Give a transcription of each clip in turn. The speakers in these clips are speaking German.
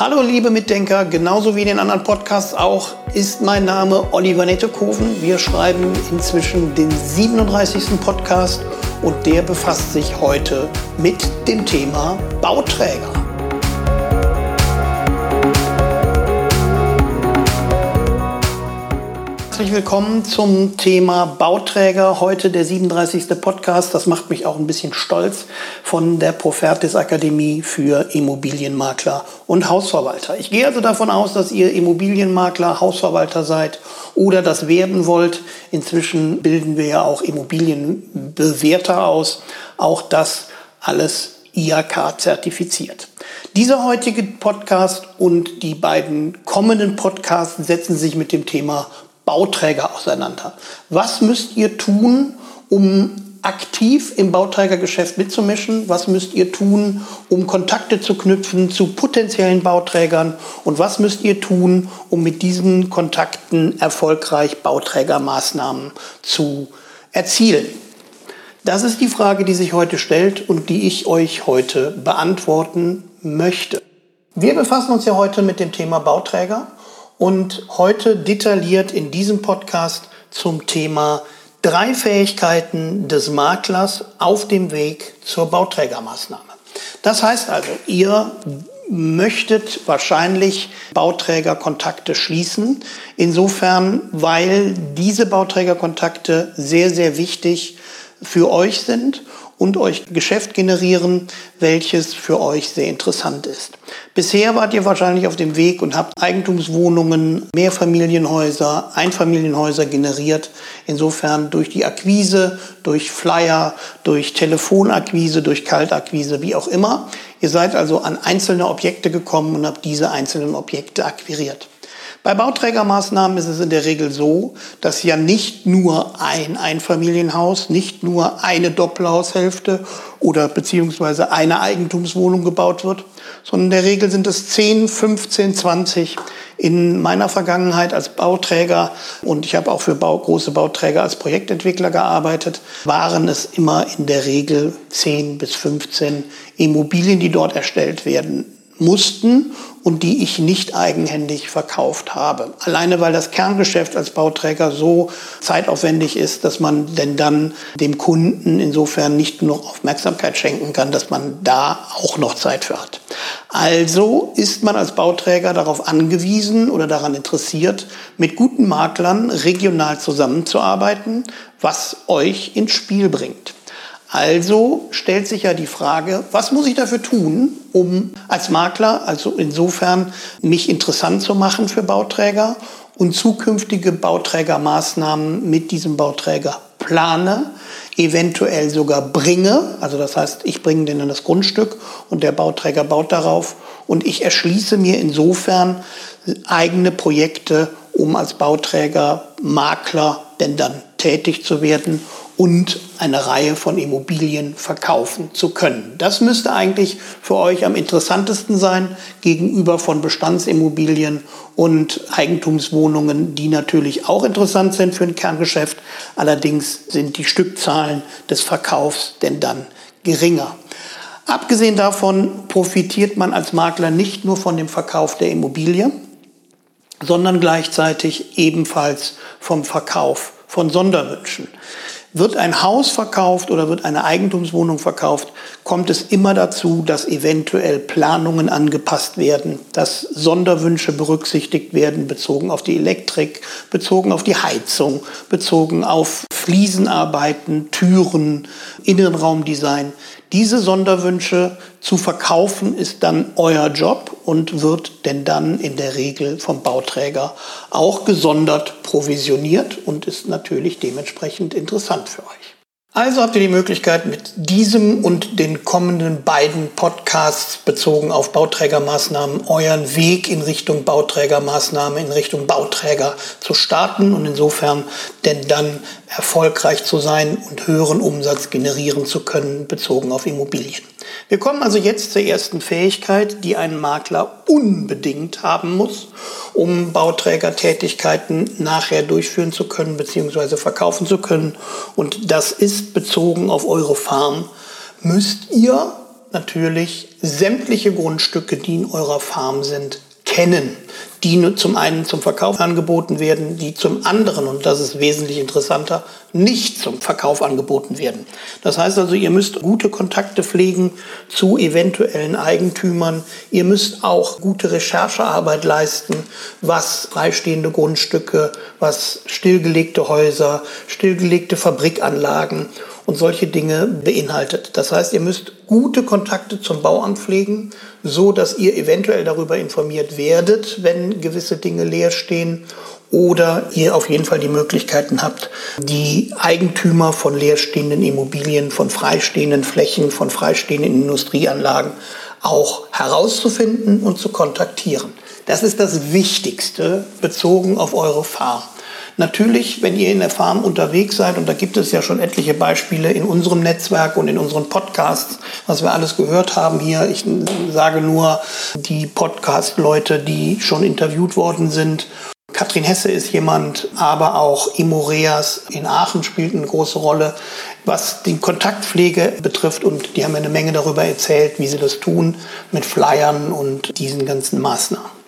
Hallo liebe Mitdenker, genauso wie in den anderen Podcasts auch, ist mein Name Oliver Nettekoven. Wir schreiben inzwischen den 37. Podcast und der befasst sich heute mit dem Thema Bauträger. Herzlich willkommen zum Thema Bauträger. Heute der 37. Podcast. Das macht mich auch ein bisschen stolz von der Profertis Akademie für Immobilienmakler und Hausverwalter. Ich gehe also davon aus, dass ihr Immobilienmakler, Hausverwalter seid oder das werden wollt. Inzwischen bilden wir ja auch Immobilienbewerter aus. Auch das alles IHK zertifiziert. Dieser heutige Podcast und die beiden kommenden Podcasts setzen sich mit dem Thema Bauträger auseinander. Was müsst ihr tun, um aktiv im Bauträgergeschäft mitzumischen? Was müsst ihr tun, um Kontakte zu knüpfen zu potenziellen Bauträgern? Und was müsst ihr tun, um mit diesen Kontakten erfolgreich Bauträgermaßnahmen zu erzielen? Das ist die Frage, die sich heute stellt und die ich euch heute beantworten möchte. Wir befassen uns ja heute mit dem Thema Bauträger und heute detailliert in diesem Podcast zum Thema drei Fähigkeiten des Maklers auf dem Weg zur Bauträgermaßnahme. Das heißt also, ihr möchtet wahrscheinlich Bauträgerkontakte schließen. Insofern, weil diese Bauträgerkontakte sehr, sehr wichtig für euch sind und euch Geschäft generieren, welches für euch sehr interessant ist. Bisher wart ihr wahrscheinlich auf dem Weg und habt Eigentumswohnungen, Mehrfamilienhäuser, Einfamilienhäuser generiert. Insofern durch die Akquise, durch Flyer, durch Telefonakquise, durch Kaltakquise, wie auch immer. Ihr seid also an einzelne Objekte gekommen und habt diese einzelnen Objekte akquiriert. Bei Bauträgermaßnahmen ist es in der Regel so, dass ja nicht nur ein Einfamilienhaus, nicht nur eine Doppelhaushälfte oder beziehungsweise eine Eigentumswohnung gebaut wird, sondern in der Regel sind es 10, 15, 20. In meiner Vergangenheit als Bauträger und ich habe auch für Bau, große Bauträger als Projektentwickler gearbeitet, waren es immer in der Regel 10 bis 15 Immobilien, die dort erstellt werden mussten und die ich nicht eigenhändig verkauft habe. Alleine weil das Kerngeschäft als Bauträger so zeitaufwendig ist, dass man denn dann dem Kunden insofern nicht nur Aufmerksamkeit schenken kann, dass man da auch noch Zeit für hat. Also ist man als Bauträger darauf angewiesen oder daran interessiert, mit guten Maklern regional zusammenzuarbeiten, was euch ins Spiel bringt. Also stellt sich ja die Frage, was muss ich dafür tun, um als Makler, also insofern mich interessant zu machen für Bauträger und zukünftige Bauträgermaßnahmen mit diesem Bauträger plane, eventuell sogar bringe. Also das heißt, ich bringe den in das Grundstück und der Bauträger baut darauf und ich erschließe mir insofern eigene Projekte, um als Bauträger, Makler denn dann tätig zu werden und eine Reihe von Immobilien verkaufen zu können. Das müsste eigentlich für euch am interessantesten sein gegenüber von Bestandsimmobilien und Eigentumswohnungen, die natürlich auch interessant sind für ein Kerngeschäft. Allerdings sind die Stückzahlen des Verkaufs denn dann geringer. Abgesehen davon profitiert man als Makler nicht nur von dem Verkauf der Immobilie, sondern gleichzeitig ebenfalls vom Verkauf von Sonderwünschen. Wird ein Haus verkauft oder wird eine Eigentumswohnung verkauft, kommt es immer dazu, dass eventuell Planungen angepasst werden, dass Sonderwünsche berücksichtigt werden, bezogen auf die Elektrik, bezogen auf die Heizung, bezogen auf Fliesenarbeiten, Türen, Innenraumdesign. Diese Sonderwünsche zu verkaufen ist dann euer Job und wird denn dann in der Regel vom Bauträger auch gesondert provisioniert und ist natürlich dementsprechend interessant für euch. Also habt ihr die Möglichkeit, mit diesem und den kommenden beiden Podcasts bezogen auf Bauträgermaßnahmen euren Weg in Richtung Bauträgermaßnahme, in Richtung Bauträger zu starten und insofern denn dann erfolgreich zu sein und höheren Umsatz generieren zu können, bezogen auf Immobilien. Wir kommen also jetzt zur ersten Fähigkeit, die ein Makler unbedingt haben muss, um Bauträgertätigkeiten nachher durchführen zu können bzw. verkaufen zu können. Und das ist bezogen auf eure Farm. Müsst ihr natürlich sämtliche Grundstücke, die in eurer Farm sind, kennen, die zum einen zum Verkauf angeboten werden, die zum anderen, und das ist wesentlich interessanter, nicht zum Verkauf angeboten werden. Das heißt also, ihr müsst gute Kontakte pflegen zu eventuellen Eigentümern. Ihr müsst auch gute Recherchearbeit leisten, was freistehende Grundstücke, was stillgelegte Häuser, stillgelegte Fabrikanlagen und solche Dinge beinhaltet. Das heißt, ihr müsst gute Kontakte zum Bauamt pflegen, so dass ihr eventuell darüber informiert werdet, wenn gewisse Dinge leer stehen oder ihr auf jeden Fall die Möglichkeiten habt, die Eigentümer von leerstehenden Immobilien, von freistehenden Flächen, von freistehenden Industrieanlagen auch herauszufinden und zu kontaktieren. Das ist das Wichtigste bezogen auf eure Farm. Natürlich, wenn ihr in der Farm unterwegs seid, und da gibt es ja schon etliche Beispiele in unserem Netzwerk und in unseren Podcasts, was wir alles gehört haben hier. Ich sage nur die Podcast-Leute, die schon interviewt worden sind. Katrin Hesse ist jemand, aber auch Imoreas in Aachen spielt eine große Rolle, was die Kontaktpflege betrifft. Und die haben eine Menge darüber erzählt, wie sie das tun mit Flyern und diesen ganzen Maßnahmen.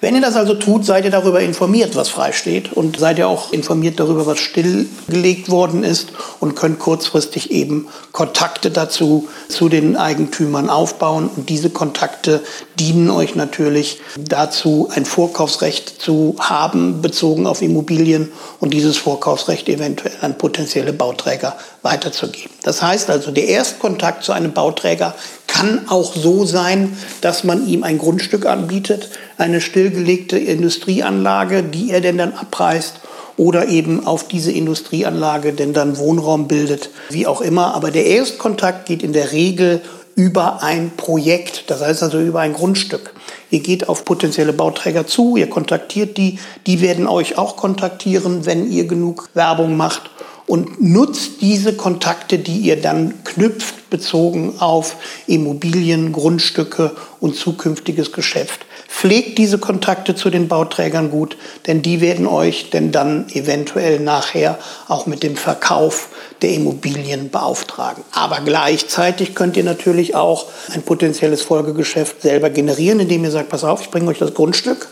Wenn ihr das also tut, seid ihr darüber informiert, was freisteht und seid ihr auch informiert darüber, was stillgelegt worden ist und könnt kurzfristig eben Kontakte dazu zu den Eigentümern aufbauen. Und diese Kontakte dienen euch natürlich dazu, ein Vorkaufsrecht zu haben, bezogen auf Immobilien und dieses Vorkaufsrecht eventuell an potenzielle Bauträger weiterzugeben. Das heißt also, der Erstkontakt zu einem Bauträger kann auch so sein, dass man ihm ein Grundstück anbietet, eine stillgelegte Industrieanlage, die er denn dann abreißt oder eben auf diese Industrieanlage denn dann Wohnraum bildet, wie auch immer. Aber der Erstkontakt geht in der Regel über ein Projekt, das heißt also über ein Grundstück. Ihr geht auf potenzielle Bauträger zu, ihr kontaktiert die, die werden euch auch kontaktieren, wenn ihr genug Werbung macht und nutzt diese Kontakte, die ihr dann knüpft, bezogen auf Immobilien, Grundstücke und zukünftiges Geschäft. Pflegt diese Kontakte zu den Bauträgern gut, denn die werden euch denn dann eventuell nachher auch mit dem Verkauf der Immobilien beauftragen. Aber gleichzeitig könnt ihr natürlich auch ein potenzielles Folgegeschäft selber generieren, indem ihr sagt, pass auf, ich bringe euch das Grundstück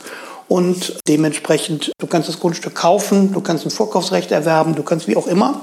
und dementsprechend, du kannst das Grundstück kaufen, du kannst ein Vorkaufsrecht erwerben, du kannst wie auch immer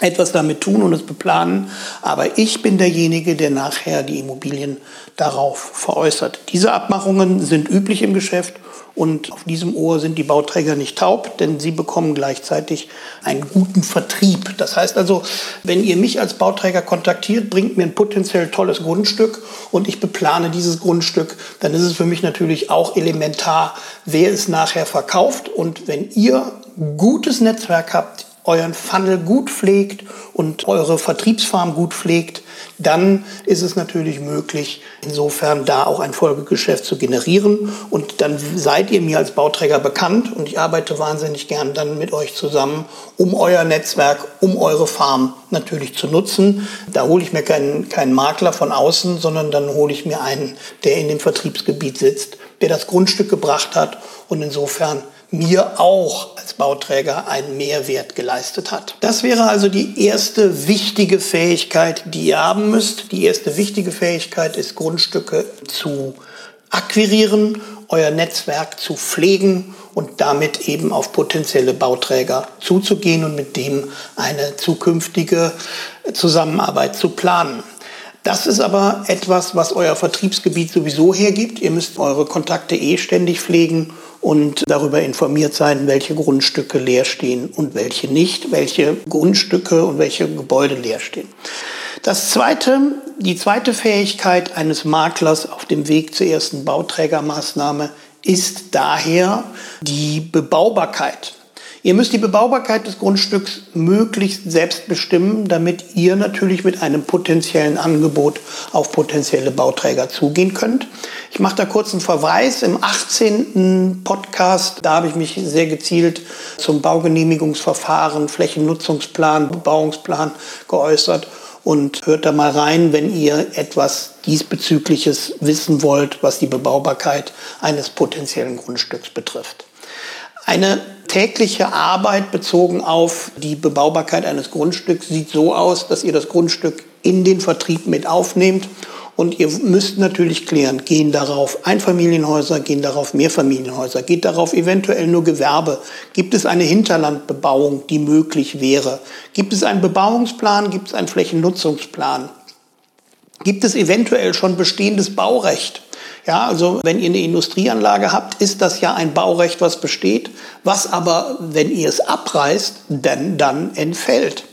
etwas damit tun und es beplanen. Aber ich bin derjenige, der nachher die Immobilien darauf veräußert. Diese Abmachungen sind üblich im Geschäft und auf diesem Ohr sind die Bauträger nicht taub, denn sie bekommen gleichzeitig einen guten Vertrieb. Das heißt also, wenn ihr mich als Bauträger kontaktiert, bringt mir ein potenziell tolles Grundstück und ich beplane dieses Grundstück, dann ist es für mich natürlich auch elementar, wer es nachher verkauft. Und wenn ihr gutes Netzwerk habt, euren Funnel gut pflegt und eure Vertriebsfarm gut pflegt, dann ist es natürlich möglich, insofern da auch ein Folgegeschäft zu generieren. Und dann seid ihr mir als Bauträger bekannt und ich arbeite wahnsinnig gern dann mit euch zusammen, um euer Netzwerk, um eure Farm natürlich zu nutzen. Da hole ich mir keinen, keinen Makler von außen, sondern dann hole ich mir einen, der in dem Vertriebsgebiet sitzt, der das Grundstück gebracht hat und insofern mir auch Bauträger einen Mehrwert geleistet hat. Das wäre also die erste wichtige Fähigkeit, die ihr haben müsst. Die erste wichtige Fähigkeit ist, Grundstücke zu akquirieren, euer Netzwerk zu pflegen und damit eben auf potenzielle Bauträger zuzugehen und mit dem eine zukünftige Zusammenarbeit zu planen. Das ist aber etwas, was euer Vertriebsgebiet sowieso hergibt. Ihr müsst eure Kontakte eh ständig pflegen und darüber informiert sein, welche Grundstücke leer stehen und welche nicht, welche Grundstücke und welche Gebäude leer stehen. Das zweite, die zweite Fähigkeit eines Maklers auf dem Weg zur ersten Bauträgermaßnahme ist daher die Bebaubarkeit. Ihr müsst die Bebaubarkeit des Grundstücks möglichst selbst bestimmen, damit ihr natürlich mit einem potenziellen Angebot auf potenzielle Bauträger zugehen könnt. Ich mache da kurz einen Verweis. Im 18. Podcast, da habe ich mich sehr gezielt zum Baugenehmigungsverfahren, Flächennutzungsplan, Bebauungsplan geäußert und hört da mal rein, wenn ihr etwas diesbezügliches wissen wollt, was die Bebaubarkeit eines potenziellen Grundstücks betrifft. Eine tägliche Arbeit bezogen auf die Bebaubarkeit eines Grundstücks sieht so aus, dass ihr das Grundstück in den Vertrieb mit aufnehmt Und ihr müsst natürlich klären, gehen darauf Einfamilienhäuser, gehen darauf Mehrfamilienhäuser, geht darauf eventuell nur Gewerbe? Gibt es eine Hinterlandbebauung, die möglich wäre? Gibt es einen Bebauungsplan? Gibt es einen Flächennutzungsplan? Gibt es eventuell schon bestehendes Baurecht? Ja, also wenn ihr eine Industrieanlage habt, ist das ja ein Baurecht, was besteht, was aber, wenn ihr es abreißt, dann, dann entfällt.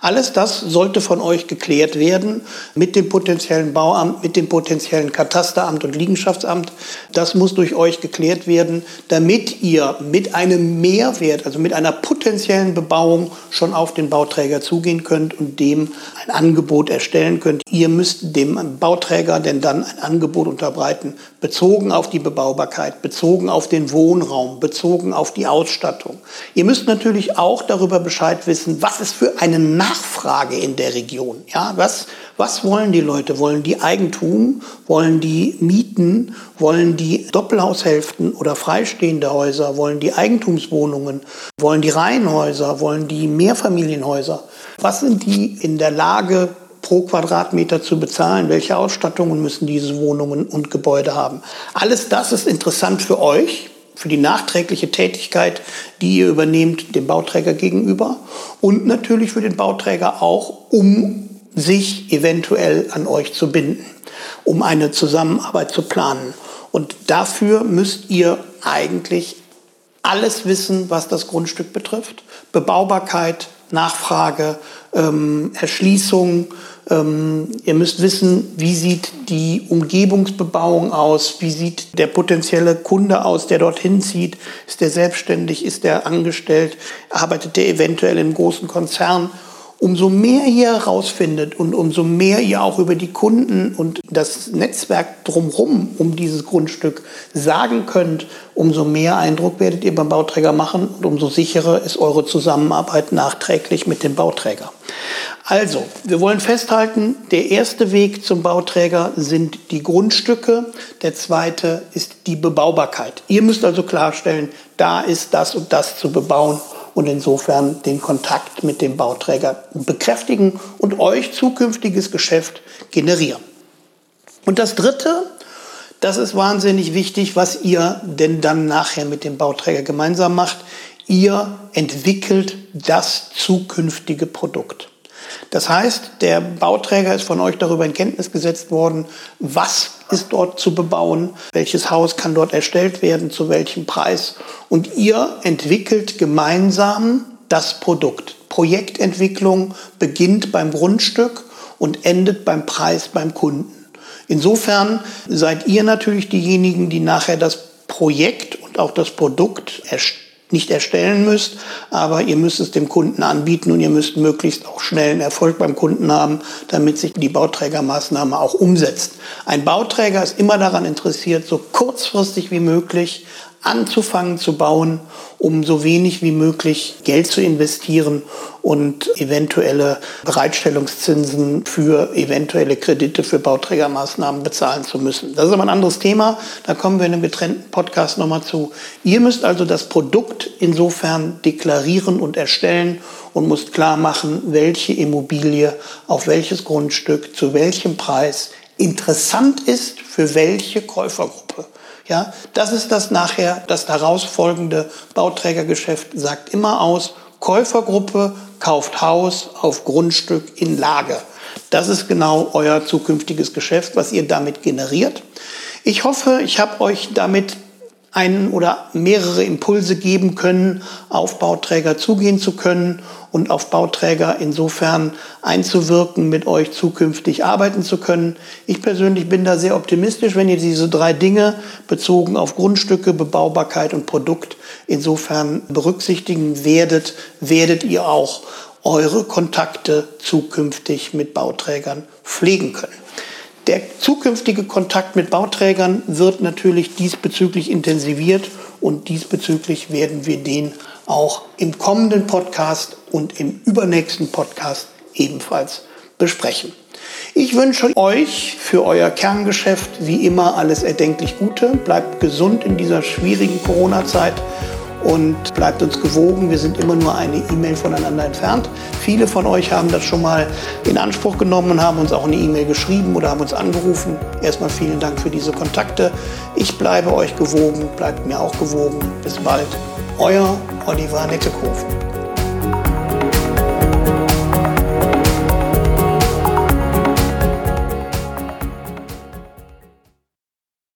Alles das sollte von euch geklärt werden mit dem potenziellen Bauamt, mit dem potenziellen Katasteramt und Liegenschaftsamt. Das muss durch euch geklärt werden, damit ihr mit einem Mehrwert, also mit einer potenziellen Bebauung schon auf den Bauträger zugehen könnt und dem ein Angebot erstellen könnt. Ihr müsst dem Bauträger denn dann ein Angebot unterbreiten, bezogen auf die Bebaubarkeit, bezogen auf den Wohnraum, bezogen auf die Ausstattung. Ihr müsst natürlich auch darüber Bescheid wissen, was es für eine Nachfrage in der Region. Ja, was, was wollen die Leute? Wollen die Eigentum? Wollen die Mieten? Wollen die Doppelhaushälften oder freistehende Häuser? Wollen die Eigentumswohnungen? Wollen die Reihenhäuser? Wollen die Mehrfamilienhäuser? Was sind die in der Lage, pro Quadratmeter zu bezahlen? Welche Ausstattungen müssen diese Wohnungen und Gebäude haben? Alles das ist interessant für euch, für die nachträgliche Tätigkeit, die ihr übernehmt dem Bauträger gegenüber und natürlich für den Bauträger auch, um sich eventuell an euch zu binden, um eine Zusammenarbeit zu planen. Und dafür müsst ihr eigentlich alles wissen, was das Grundstück betrifft. Bebaubarkeit, Nachfrage, ähm, Erschließung, ähm, ihr müsst wissen, wie sieht die Umgebungsbebauung aus, wie sieht der potenzielle Kunde aus, der dorthin zieht, ist der selbstständig, ist der angestellt, arbeitet der eventuell im großen Konzern umso mehr ihr herausfindet und umso mehr ihr auch über die Kunden und das Netzwerk drumherum um dieses Grundstück sagen könnt, umso mehr Eindruck werdet ihr beim Bauträger machen und umso sicherer ist eure Zusammenarbeit nachträglich mit dem Bauträger. Also, wir wollen festhalten, der erste Weg zum Bauträger sind die Grundstücke, der zweite ist die Bebaubarkeit. Ihr müsst also klarstellen, da ist das und das zu bebauen und insofern den Kontakt mit dem Bauträger bekräftigen und euch zukünftiges Geschäft generieren. Und das Dritte, das ist wahnsinnig wichtig, was ihr denn dann nachher mit dem Bauträger gemeinsam macht. Ihr entwickelt das zukünftige Produkt. Das heißt, der Bauträger ist von euch darüber in Kenntnis gesetzt worden, was ist dort zu bebauen, welches Haus kann dort erstellt werden, zu welchem Preis. Und ihr entwickelt gemeinsam das Produkt. Projektentwicklung beginnt beim Grundstück und endet beim Preis beim Kunden. Insofern seid ihr natürlich diejenigen, die nachher das Projekt und auch das Produkt erstellen nicht erstellen müsst, aber ihr müsst es dem Kunden anbieten und ihr müsst möglichst auch schnellen Erfolg beim Kunden haben, damit sich die Bauträgermaßnahme auch umsetzt. Ein Bauträger ist immer daran interessiert, so kurzfristig wie möglich anzufangen zu bauen, um so wenig wie möglich Geld zu investieren und eventuelle Bereitstellungszinsen für eventuelle Kredite für Bauträgermaßnahmen bezahlen zu müssen. Das ist aber ein anderes Thema. Da kommen wir in einem getrennten Podcast nochmal zu. Ihr müsst also das Produkt insofern deklarieren und erstellen und müsst klar machen, welche Immobilie auf welches Grundstück zu welchem Preis interessant ist für welche Käufergruppe. Ja, das ist das nachher, das daraus folgende Bauträgergeschäft sagt immer aus, Käufergruppe kauft Haus auf Grundstück in Lage. Das ist genau euer zukünftiges Geschäft, was ihr damit generiert. Ich hoffe, ich habe euch damit einen oder mehrere Impulse geben können, auf Bauträger zugehen zu können und auf Bauträger insofern einzuwirken, mit euch zukünftig arbeiten zu können. Ich persönlich bin da sehr optimistisch, wenn ihr diese drei Dinge bezogen auf Grundstücke, Bebaubarkeit und Produkt insofern berücksichtigen werdet, werdet ihr auch eure Kontakte zukünftig mit Bauträgern pflegen können. Der zukünftige Kontakt mit Bauträgern wird natürlich diesbezüglich intensiviert und diesbezüglich werden wir den auch im kommenden Podcast und im übernächsten Podcast ebenfalls besprechen. Ich wünsche euch für euer Kerngeschäft wie immer alles erdenklich Gute. Bleibt gesund in dieser schwierigen Corona-Zeit und bleibt uns gewogen. Wir sind immer nur eine E-Mail voneinander entfernt. Viele von euch haben das schon mal in Anspruch genommen und haben uns auch eine E-Mail geschrieben oder haben uns angerufen. Erstmal vielen Dank für diese Kontakte. Ich bleibe euch gewogen, bleibt mir auch gewogen. Bis bald. Euer Oliver Nettekofen.